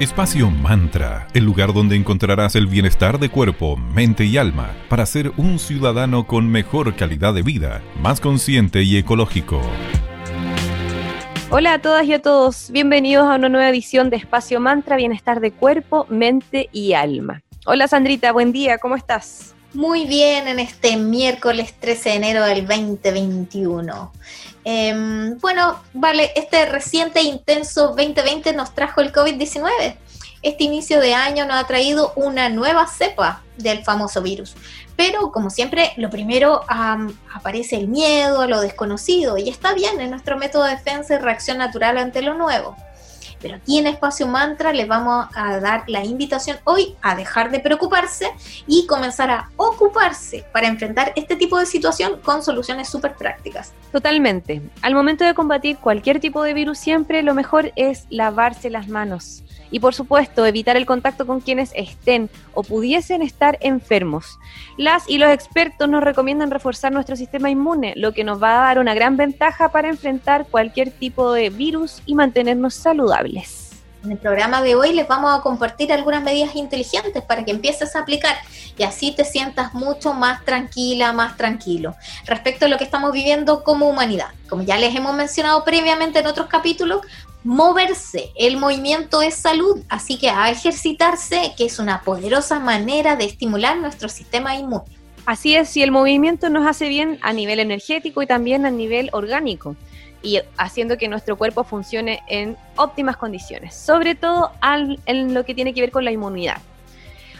Espacio Mantra, el lugar donde encontrarás el bienestar de cuerpo, mente y alma para ser un ciudadano con mejor calidad de vida, más consciente y ecológico. Hola a todas y a todos, bienvenidos a una nueva edición de Espacio Mantra, bienestar de cuerpo, mente y alma. Hola Sandrita, buen día, ¿cómo estás? Muy bien en este miércoles 13 de enero del 2021. Em, bueno, vale, este reciente e intenso 2020 nos trajo el COVID-19. Este inicio de año nos ha traído una nueva cepa del famoso virus. Pero como siempre, lo primero aparece el miedo a lo desconocido y está bien en nuestro método de defensa y reacción natural ante lo nuevo. Pero aquí en Espacio Mantra les vamos a dar la invitación hoy a dejar de preocuparse y comenzar a ocuparse para enfrentar este tipo de situación con soluciones súper prácticas. Totalmente. Al momento de combatir cualquier tipo de virus siempre lo mejor es lavarse las manos y por supuesto evitar el contacto con quienes estén o pudiesen estar enfermos. Las y los expertos nos recomiendan reforzar nuestro sistema inmune, lo que nos va a dar una gran ventaja para enfrentar cualquier tipo de virus y mantenernos saludables. En el programa de hoy les vamos a compartir algunas medidas inteligentes para que empieces a aplicar y así te sientas mucho más tranquila, más tranquilo respecto a lo que estamos viviendo como humanidad. Como ya les hemos mencionado previamente en otros capítulos, moverse, el movimiento es salud, así que a ejercitarse, que es una poderosa manera de estimular nuestro sistema inmune. Así es, si el movimiento nos hace bien a nivel energético y también a nivel orgánico y haciendo que nuestro cuerpo funcione en óptimas condiciones, sobre todo en lo que tiene que ver con la inmunidad.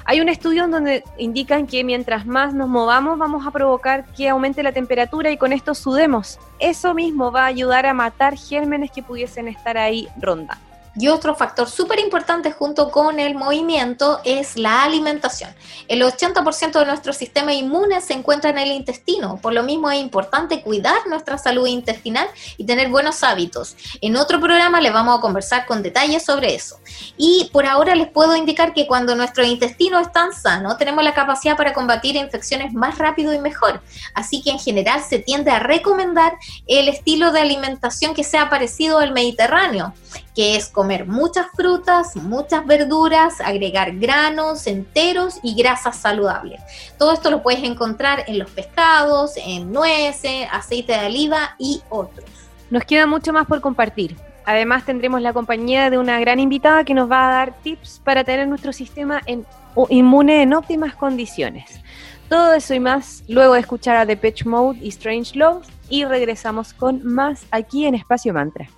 Hay un estudio en donde indican que mientras más nos movamos vamos a provocar que aumente la temperatura y con esto sudemos. Eso mismo va a ayudar a matar gérmenes que pudiesen estar ahí rondando. Y otro factor súper importante junto con el movimiento es la alimentación. El 80% de nuestro sistema inmune se encuentra en el intestino, por lo mismo es importante cuidar nuestra salud intestinal y tener buenos hábitos. En otro programa les vamos a conversar con detalles sobre eso. Y por ahora les puedo indicar que cuando nuestro intestino está sano, tenemos la capacidad para combatir infecciones más rápido y mejor. Así que en general se tiende a recomendar el estilo de alimentación que sea parecido al mediterráneo que es comer muchas frutas, muchas verduras, agregar granos enteros y grasas saludables. Todo esto lo puedes encontrar en los pescados, en nueces, aceite de oliva y otros. Nos queda mucho más por compartir. Además tendremos la compañía de una gran invitada que nos va a dar tips para tener nuestro sistema inmune en óptimas condiciones. Todo eso y más luego de escuchar a The Pitch Mode y Strange Love y regresamos con más aquí en Espacio Mantra.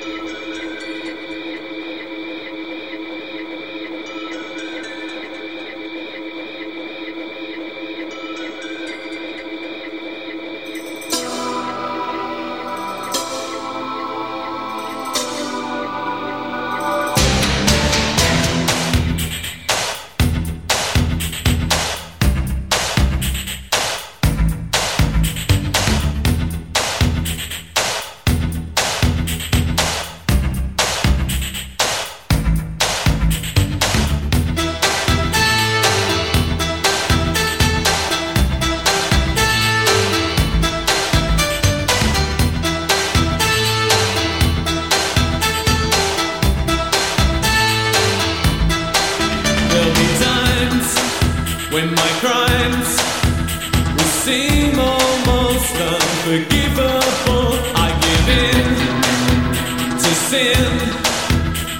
crimes will seem almost unforgivable. I give in to sin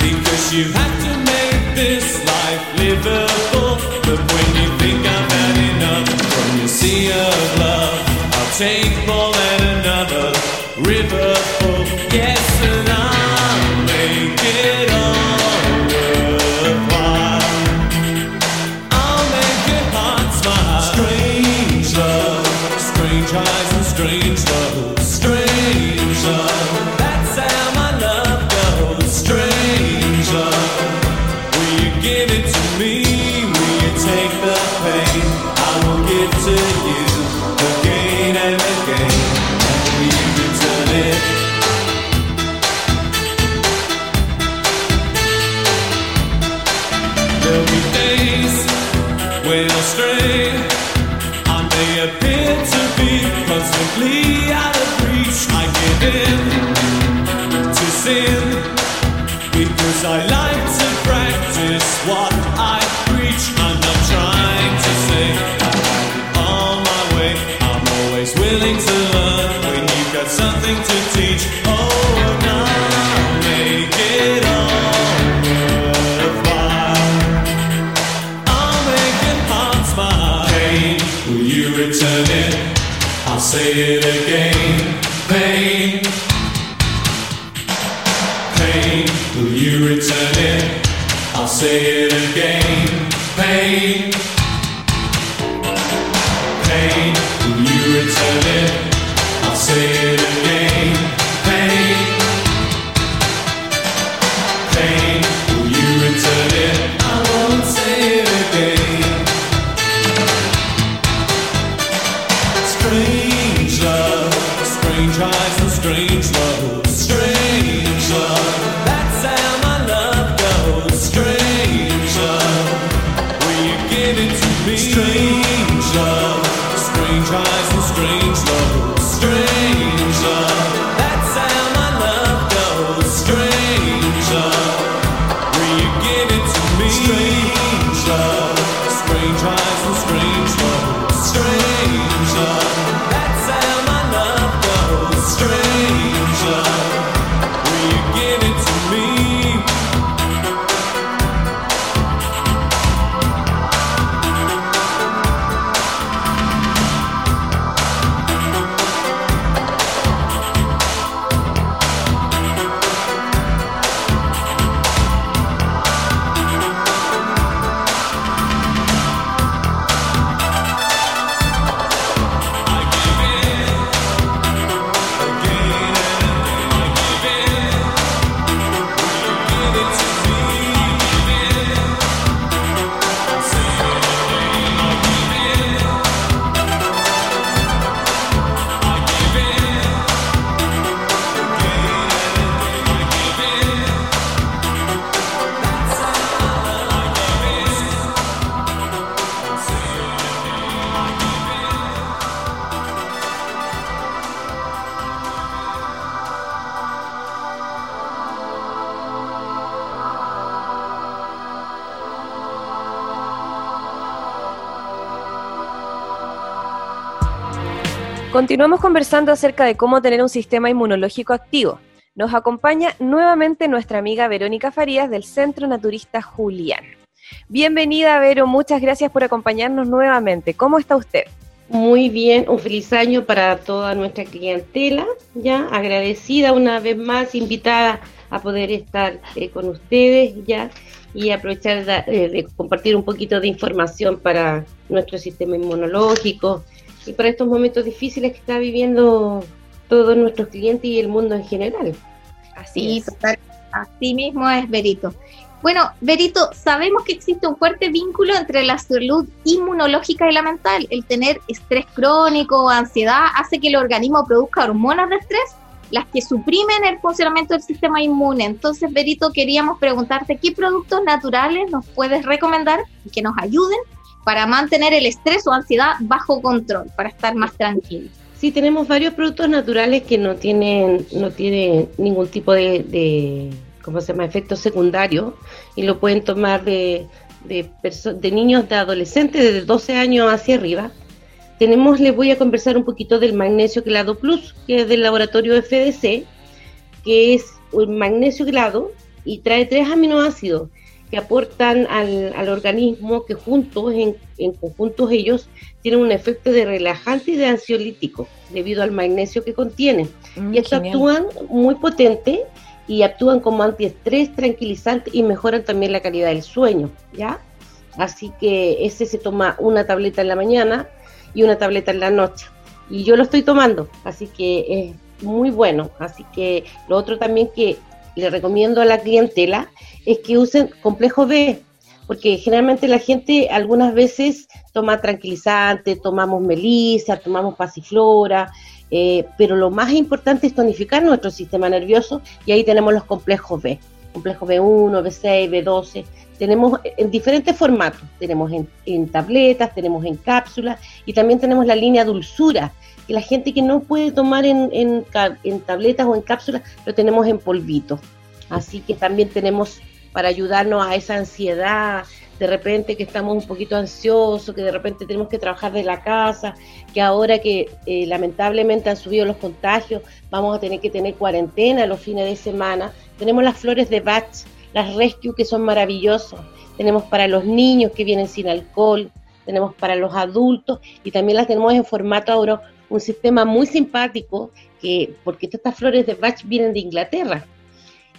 because you had to make this life livable. But when you think I've had enough from your sea of love, I'll take more than another river. say it again. Pain, pain, will you return it? I'll say it again. Pain, pain, will you return it? Continuamos conversando acerca de cómo tener un sistema inmunológico activo. Nos acompaña nuevamente nuestra amiga Verónica Farías del Centro Naturista Julián. Bienvenida, Vero, muchas gracias por acompañarnos nuevamente. ¿Cómo está usted? Muy bien, un feliz año para toda nuestra clientela, ya agradecida una vez más, invitada a poder estar eh, con ustedes ya y aprovechar eh, de compartir un poquito de información para nuestro sistema inmunológico, y para estos momentos difíciles que está viviendo todos nuestros clientes y el mundo en general. Así es. Así mismo es, Berito. Bueno, Berito, sabemos que existe un fuerte vínculo entre la salud inmunológica y la mental. El tener estrés crónico o ansiedad hace que el organismo produzca hormonas de estrés, las que suprimen el funcionamiento del sistema inmune. Entonces, Berito, queríamos preguntarte qué productos naturales nos puedes recomendar que nos ayuden para mantener el estrés o ansiedad bajo control, para estar más tranquilos. Sí, tenemos varios productos naturales que no tienen, no tienen ningún tipo de, de ¿cómo se llama?, efecto secundario y lo pueden tomar de, de, de niños, de adolescentes, de 12 años hacia arriba. Tenemos, les voy a conversar un poquito del magnesio quelado plus, que es del laboratorio FDC, que es un magnesio quelado y trae tres aminoácidos que aportan al, organismo, que juntos, en, en, conjuntos ellos, tienen un efecto de relajante y de ansiolítico, debido al magnesio que contienen. Mm, y estos actúan muy potente y actúan como antiestrés, tranquilizante y mejoran también la calidad del sueño, ¿ya? Así que ese se toma una tableta en la mañana y una tableta en la noche. Y yo lo estoy tomando, así que es muy bueno. Así que lo otro también que le recomiendo a la clientela es que usen complejo B, porque generalmente la gente algunas veces toma tranquilizante, tomamos melisa, tomamos pasiflora, eh, pero lo más importante es tonificar nuestro sistema nervioso y ahí tenemos los complejos B, complejo B1, B6, B12, tenemos en diferentes formatos, tenemos en, tabletas, tenemos en cápsulas y también tenemos la línea dulzura, que la gente que no puede tomar en, en tabletas o en cápsulas, lo tenemos en polvito. Así que también tenemos para ayudarnos a esa ansiedad, de repente que estamos un poquito ansiosos, que de repente tenemos que trabajar de la casa, que ahora que eh, lamentablemente han subido los contagios, vamos a tener que tener cuarentena los fines de semana. Tenemos las flores de Bach, las Rescue que son maravillosos. Tenemos para los niños que vienen sin alcohol, tenemos para los adultos y también las tenemos en formato ahora un sistema muy simpático que porque estas flores de Bach vienen de Inglaterra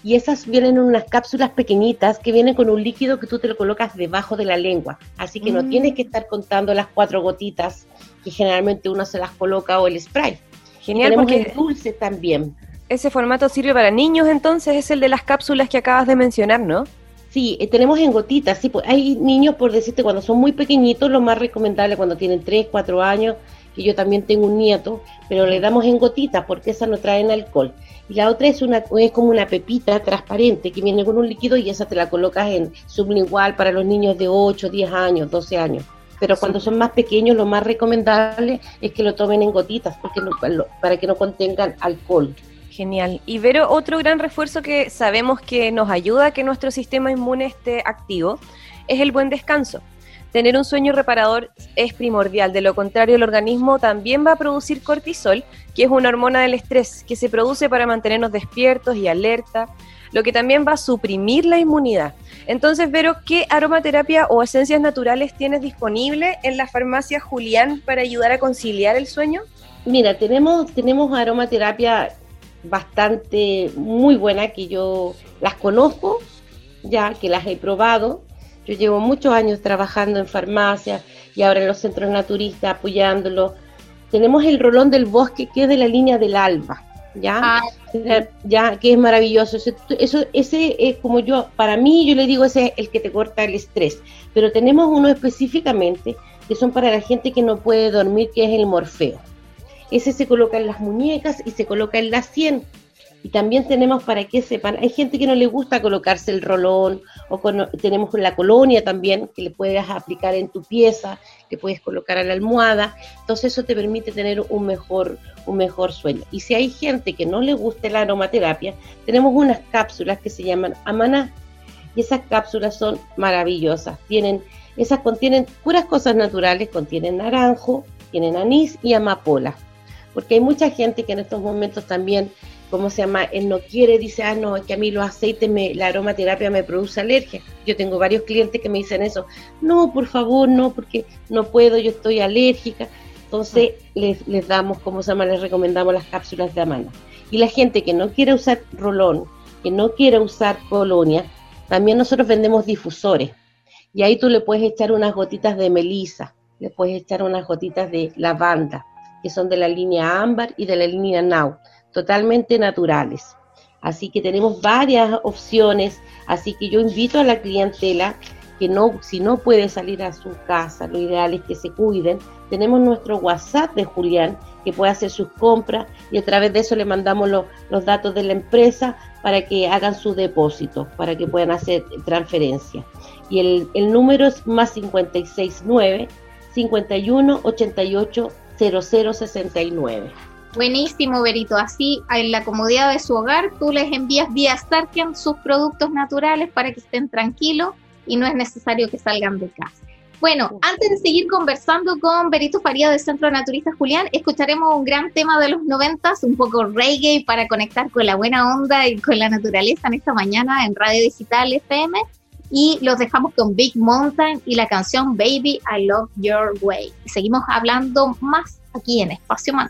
y esas vienen en unas cápsulas pequeñitas que vienen con un líquido que tú te lo colocas debajo de la lengua. Así que no mm. tienes que estar contando las cuatro gotitas que generalmente uno se las coloca o el spray. Genial, porque el dulce también. Ese formato sirve para niños, entonces es el de las cápsulas que acabas de mencionar, ¿no? Sí, eh, tenemos en gotitas. Sí, pues, hay niños, por decirte, cuando son muy pequeñitos, lo más recomendable cuando tienen 3, 4 años, que yo también tengo un nieto, pero le damos en gotitas porque esas no traen alcohol. Y la otra es, una, es como una pepita transparente que viene con un líquido y esa te la colocas en sublingual para los niños de 8, 10 años, 12 años. Pero cuando son más pequeños, lo más recomendable es que lo tomen en gotitas porque para que no contengan alcohol. Genial. Y Vero, otro gran refuerzo que sabemos que nos ayuda a que nuestro sistema inmune esté activo es el buen descanso. Tener un sueño reparador es primordial, de lo contrario el organismo también va a producir cortisol, que es una hormona del estrés, que se produce para mantenernos despiertos y alerta, lo que también va a suprimir la inmunidad. Entonces, Vero, ¿qué aromaterapia o esencias naturales tienes disponible en la farmacia Julián para ayudar a conciliar el sueño? Mira, tenemos, tenemos aromaterapia bastante muy buena que yo las conozco, ya que las he probado yo llevo muchos años trabajando en farmacias y ahora en los centros naturistas apoyándolo. Tenemos el rolón del bosque que es de la línea del alba, ¿ya? Ah, ya, que es maravilloso. Eso, ese es como yo, para mí yo le digo, ese es el que te corta el estrés. Pero tenemos uno específicamente que son para la gente que no puede dormir, que es el morfeo. Ese se coloca en las muñecas y se coloca en la sien y también tenemos para que sepan, hay gente que no le gusta colocarse el rolón, o tenemos la colonia también, que le puedes aplicar en tu pieza, que puedes colocar a la almohada, entonces eso te permite tener un mejor, un mejor sueño. Y si hay gente que no le gusta la aromaterapia, tenemos unas cápsulas que se llaman Amaná, y esas cápsulas son maravillosas, tienen, esas contienen puras cosas naturales, contienen naranjo, tienen anís y amapola, porque hay mucha gente que en estos momentos también ¿cómo se llama? Él no quiere, dice, ah, no, es que a mí los aceites, la aromaterapia me produce alergia. Yo tengo varios clientes que me dicen eso. No, por favor, no, porque no puedo, yo estoy alérgica. Entonces les, les damos, ¿cómo se llama? Les recomendamos las cápsulas de amana. Y la gente que no quiere usar rolón, que no quiere usar colonia, también nosotros vendemos difusores. Y ahí tú le puedes echar unas gotitas de melisa, le puedes echar unas gotitas de lavanda, que son de la línea ámbar y de la línea now totalmente naturales. Así que tenemos varias opciones, así que yo invito a la clientela que no, si no puede salir a su casa, lo ideal es que se cuiden. Tenemos nuestro WhatsApp de Julián que puede hacer sus compras y a través de eso le mandamos los datos de la empresa para que hagan sus depósitos, para que puedan hacer transferencia. Y el, el número es más 569 51 88 0069. Buenísimo, Berito. Así, en la comodidad de su hogar, tú les envías vía Starken sus productos naturales para que estén tranquilos y no es necesario que salgan de casa. Bueno, antes de seguir conversando con Berito Faría del Centro Naturista Julián, escucharemos un gran tema de los noventas, un poco reggae para conectar con la buena onda y con la naturaleza en esta mañana en Radio Digital FM. Y los dejamos con Big Mountain y la canción Baby I Love Your Way. Seguimos hablando más aquí en Espacio Man.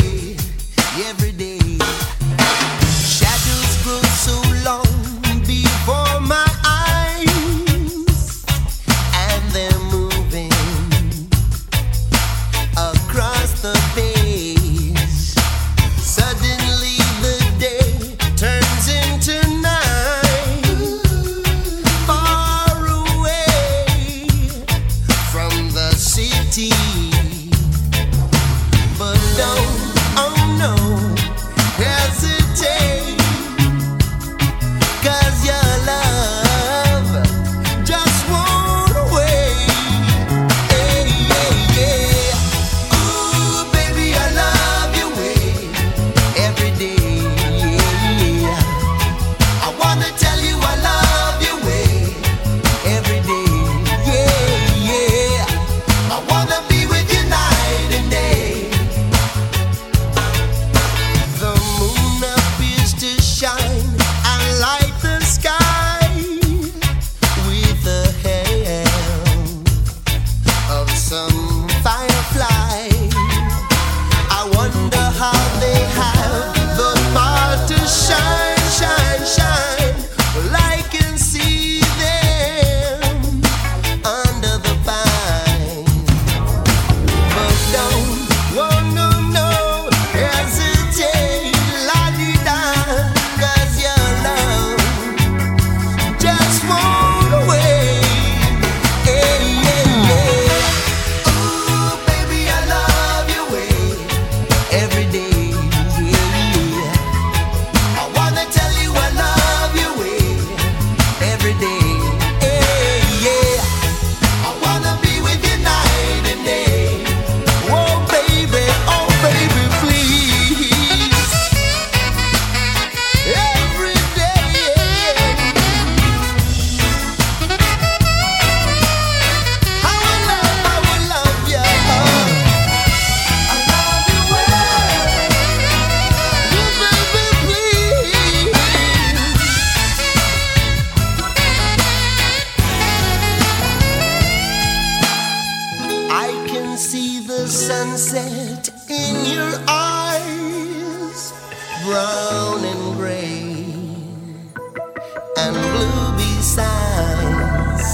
and blue besides.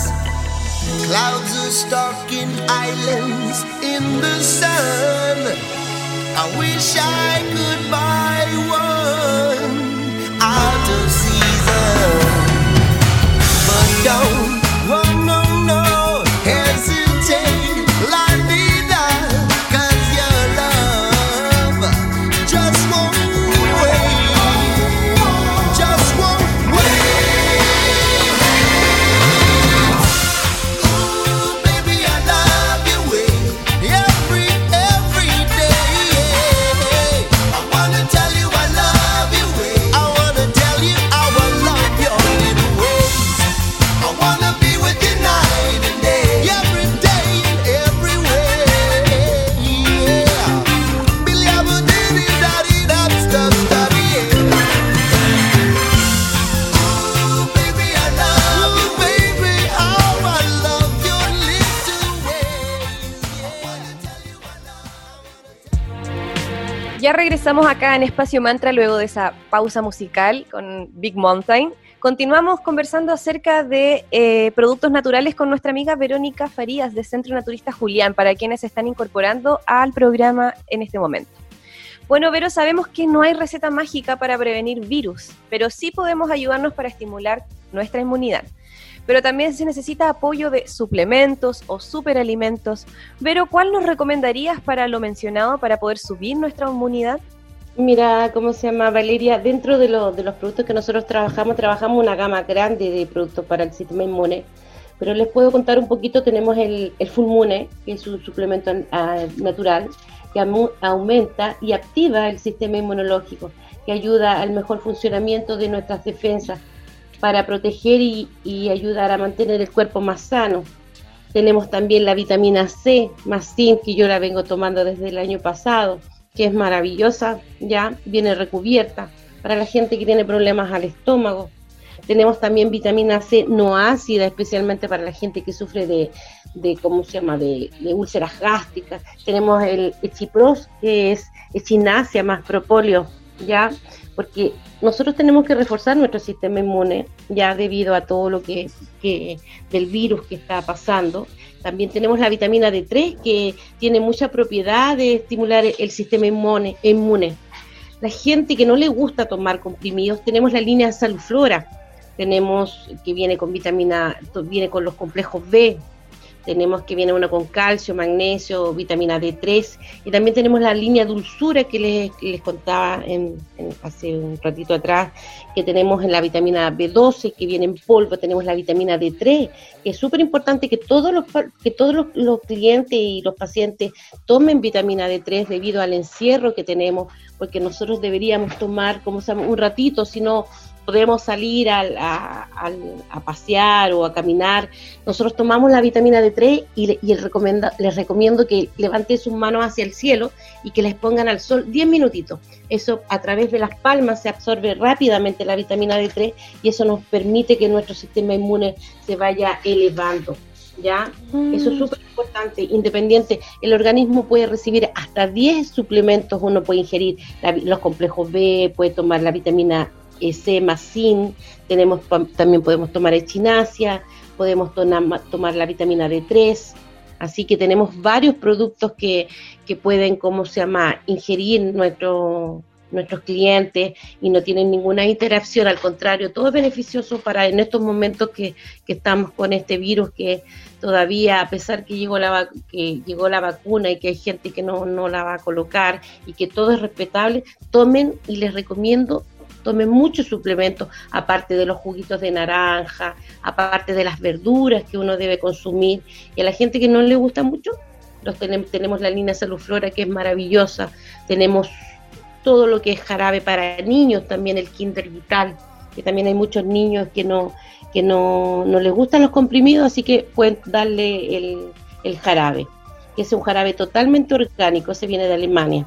Clouds are stalking islands in the sun. I wish I could buy one out of season. But don't, regresamos acá en Espacio Mantra luego de esa pausa musical con Big Mountain. Continuamos conversando acerca de eh, productos naturales con nuestra amiga Verónica Farías de Centro Naturista Julián, para quienes se están incorporando al programa en este momento. Bueno, Vero, sabemos que no hay receta mágica para prevenir virus, pero sí podemos ayudarnos para estimular nuestra inmunidad. Pero también se necesita apoyo de suplementos o superalimentos. Vero, ¿cuál nos recomendarías para lo mencionado para poder subir nuestra inmunidad? Mira, ¿cómo se llama Valeria? Dentro de, lo- de los productos que nosotros trabajamos, trabajamos una gama grande de productos para el sistema inmune. Pero les puedo contar un poquito, tenemos el, el Fulmune, que es un suplemento natural, que aumenta y activa el sistema inmunológico, que ayuda al mejor funcionamiento de nuestras defensas para proteger y, ayudar a mantener el cuerpo más sano. Tenemos también la vitamina C, más zinc, que yo la vengo tomando desde el año pasado, que es maravillosa, ya viene recubierta para la gente que tiene problemas al estómago. Tenemos también vitamina C no ácida, especialmente para la gente que sufre de, de ¿cómo se llama?, de, de úlceras gástricas. Tenemos el Echipros, que es echinacea más propóleo, ya, porque nosotros tenemos que reforzar nuestro sistema inmune, ya debido a todo lo que, del virus que está pasando. También tenemos la vitamina D3, que tiene mucha propiedad de estimular el sistema inmune. inmune. La gente que no le gusta tomar comprimidos, tenemos la línea Saluflora, tenemos que viene con vitamina, viene con los complejos B, tenemos que viene uno con calcio, magnesio, vitamina D3 y también tenemos la línea dulzura que les, les contaba en, en- hace un ratito atrás, que tenemos en la vitamina B12 que viene en polvo, tenemos la vitamina D3, que es súper importante que todos los que todos los, clientes y los pacientes tomen vitamina D3 debido al encierro que tenemos, porque nosotros deberíamos tomar como un ratito, si no podemos salir al- a, al- a pasear o a caminar, nosotros tomamos la vitamina D3 y, le- y el recomenda- les recomiendo que levanten sus manos hacia el cielo y que les pongan al sol 10 minutitos. Eso a través de las palmas se absorbe rápidamente la vitamina D3 y eso nos permite que nuestro sistema inmune se vaya elevando. ¿Ya? Eso es súper importante, independiente. El organismo puede recibir hasta 10 suplementos, uno puede ingerir la los complejos B, puede tomar la vitamina eh, más zinc, tenemos, también podemos tomar echinacea, podemos tomar la vitamina D3, así que tenemos varios productos que, que pueden, ¿cómo se llama?, ingerir nuestro, nuestros clientes y no tienen ninguna interacción, al contrario, todo es beneficioso para en estos momentos que, que estamos con este virus que todavía, a pesar que llegó la, que llegó la vacuna y que hay gente que no, no la va a colocar y que todo es respetable, tomen y les recomiendo tomen muchos suplementos, aparte de los juguitos de naranja, aparte de las verduras que uno debe consumir. Y a la gente que no le gusta mucho, los tenemos, tenemos la línea Saluflora que es maravillosa, tenemos todo lo que es jarabe para niños, también el Kinder Vital, que también hay muchos niños que no, que no, no les gustan los comprimidos, así que pueden darle el, el jarabe, que es un jarabe totalmente orgánico, se viene de Alemania.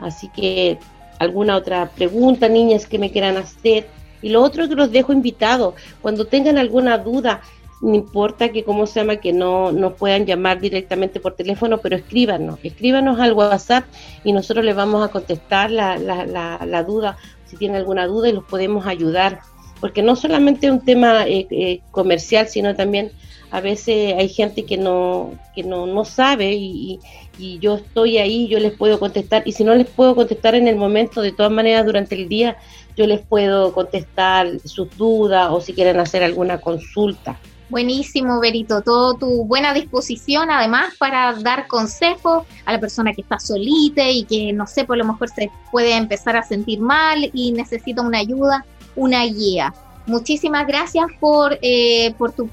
Así que alguna otra pregunta, niñas, que me quieran hacer. Y lo otro que los dejo invitados, cuando tengan alguna duda, no importa que, ¿cómo se llama?, que no nos puedan llamar directamente por teléfono, pero escríbanos, escríbanos al WhatsApp y nosotros les vamos a contestar la, la, la, duda, si tienen alguna duda y los podemos ayudar, porque no solamente es un tema eh, eh, comercial, sino también a veces hay gente que no, que no, no sabe y, y yo estoy ahí, yo les puedo contestar y si no les puedo contestar en el momento, de todas maneras durante el día, yo les puedo contestar sus dudas o si quieren hacer alguna consulta. Buenísimo, Berito, todo tu buena disposición, además, para dar consejos a la persona que está solita y que, no sé, por lo mejor se puede empezar a sentir mal y necesita una ayuda, una guía. Muchísimas gracias por, eh, por tu,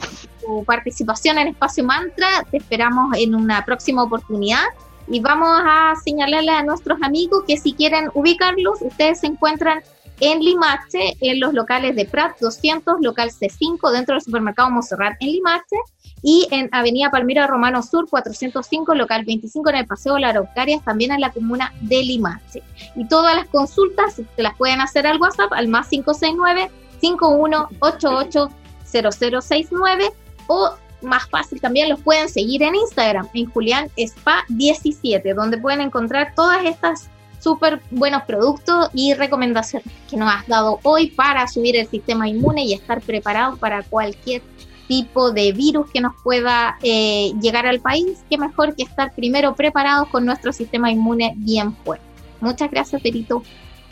participación en Espacio Mantra. Te esperamos en una próxima oportunidad. Y vamos a señalarle a nuestros amigos que si quieren ubicarlos, ustedes se encuentran en Limache, en los locales de Prat 200, local C5, dentro del supermercado Monserrat en Limache, y en Avenida Palmira Romano Sur 405, local 25, en el Paseo de la Araucarias, también en la comuna de Limache. Y todas las consultas se las pueden hacer al WhatsApp al más 569 5188 0069 o más fácil también los pueden seguir en Instagram, en Julián Spa 17, donde pueden encontrar todas estas súper buenos productos y recomendaciones que nos has dado hoy para subir el sistema inmune y estar preparados para cualquier tipo de virus que nos pueda eh, llegar al país. Qué mejor que estar primero preparados con nuestro sistema inmune bien fuerte. Muchas gracias, Perito,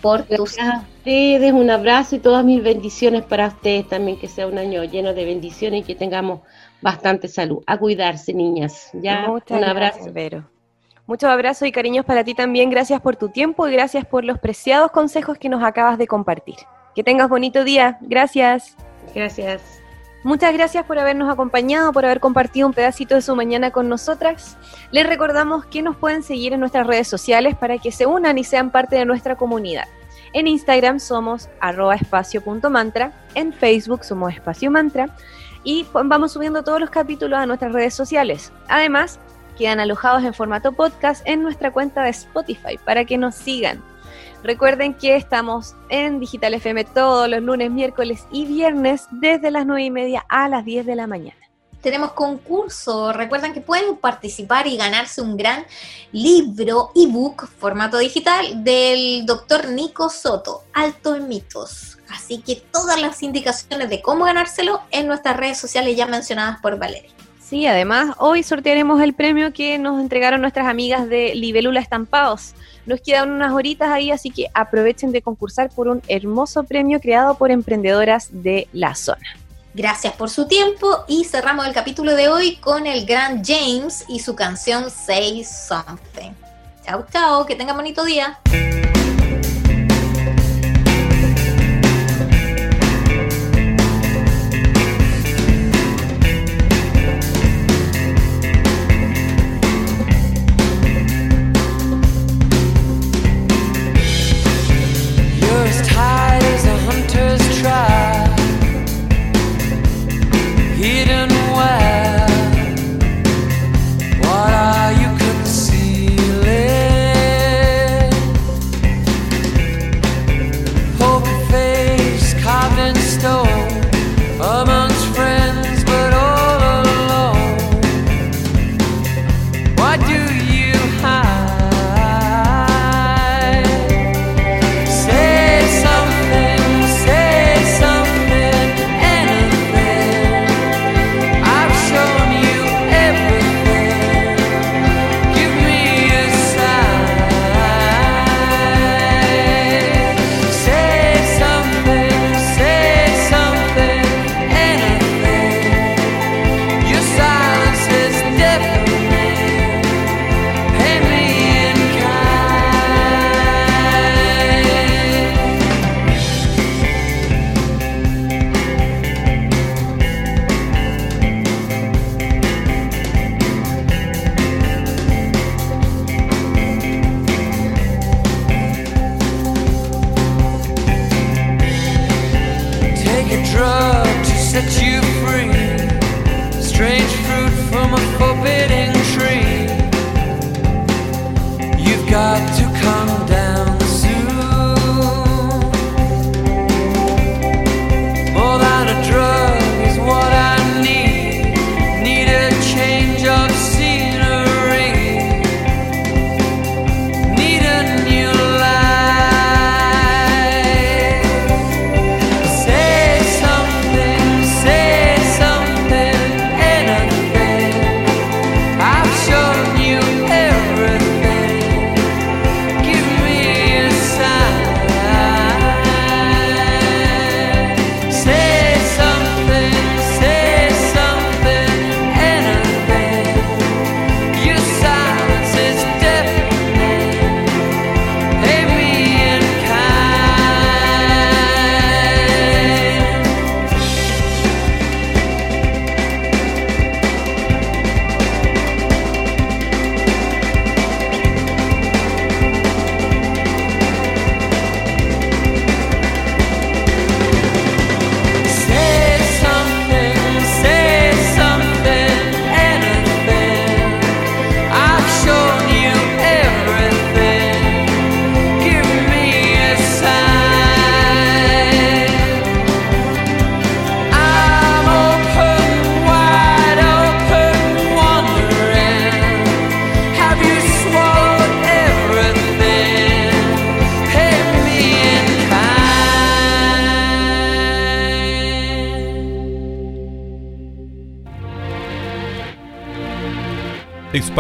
por tus... Gracias a ustedes, un abrazo y todas mis bendiciones para ustedes también, que sea un año lleno de bendiciones y que tengamos bastante salud. A cuidarse, niñas. Ya, Muchas un abrazo. gracias, Vero. Muchos abrazos y cariños para ti también. Gracias por tu tiempo y gracias por los preciados consejos que nos acabas de compartir. Que tengas bonito día. Gracias. Gracias. Muchas gracias por habernos acompañado, por haber compartido un pedacito de su mañana con nosotras. Les recordamos que nos pueden seguir en nuestras redes sociales para que se unan y sean parte de nuestra comunidad. En Instagram somos espacio.mantra, en Facebook somos espacio mantra y vamos subiendo todos los capítulos a nuestras redes sociales. Además, quedan alojados en formato podcast en nuestra cuenta de Spotify para que nos sigan. Recuerden que estamos en Digital FM todos los lunes, miércoles y viernes desde las 9 y media a las 10 de la mañana. Tenemos concurso. Recuerden que pueden participar y ganarse un gran libro, ebook, formato digital, del doctor Nico Soto, Alto en Mitos. Así que todas las indicaciones de cómo ganárselo en nuestras redes sociales ya mencionadas por Valeria. Sí, además hoy sortearemos el premio que nos entregaron nuestras amigas de Libélula Estampados. Nos quedan unas horitas ahí, así que aprovechen de concursar por un hermoso premio creado por emprendedoras de la zona. Gracias por su tiempo y cerramos el capítulo de hoy con el gran James y su canción Say Something. Chao, chao, que tengan bonito día.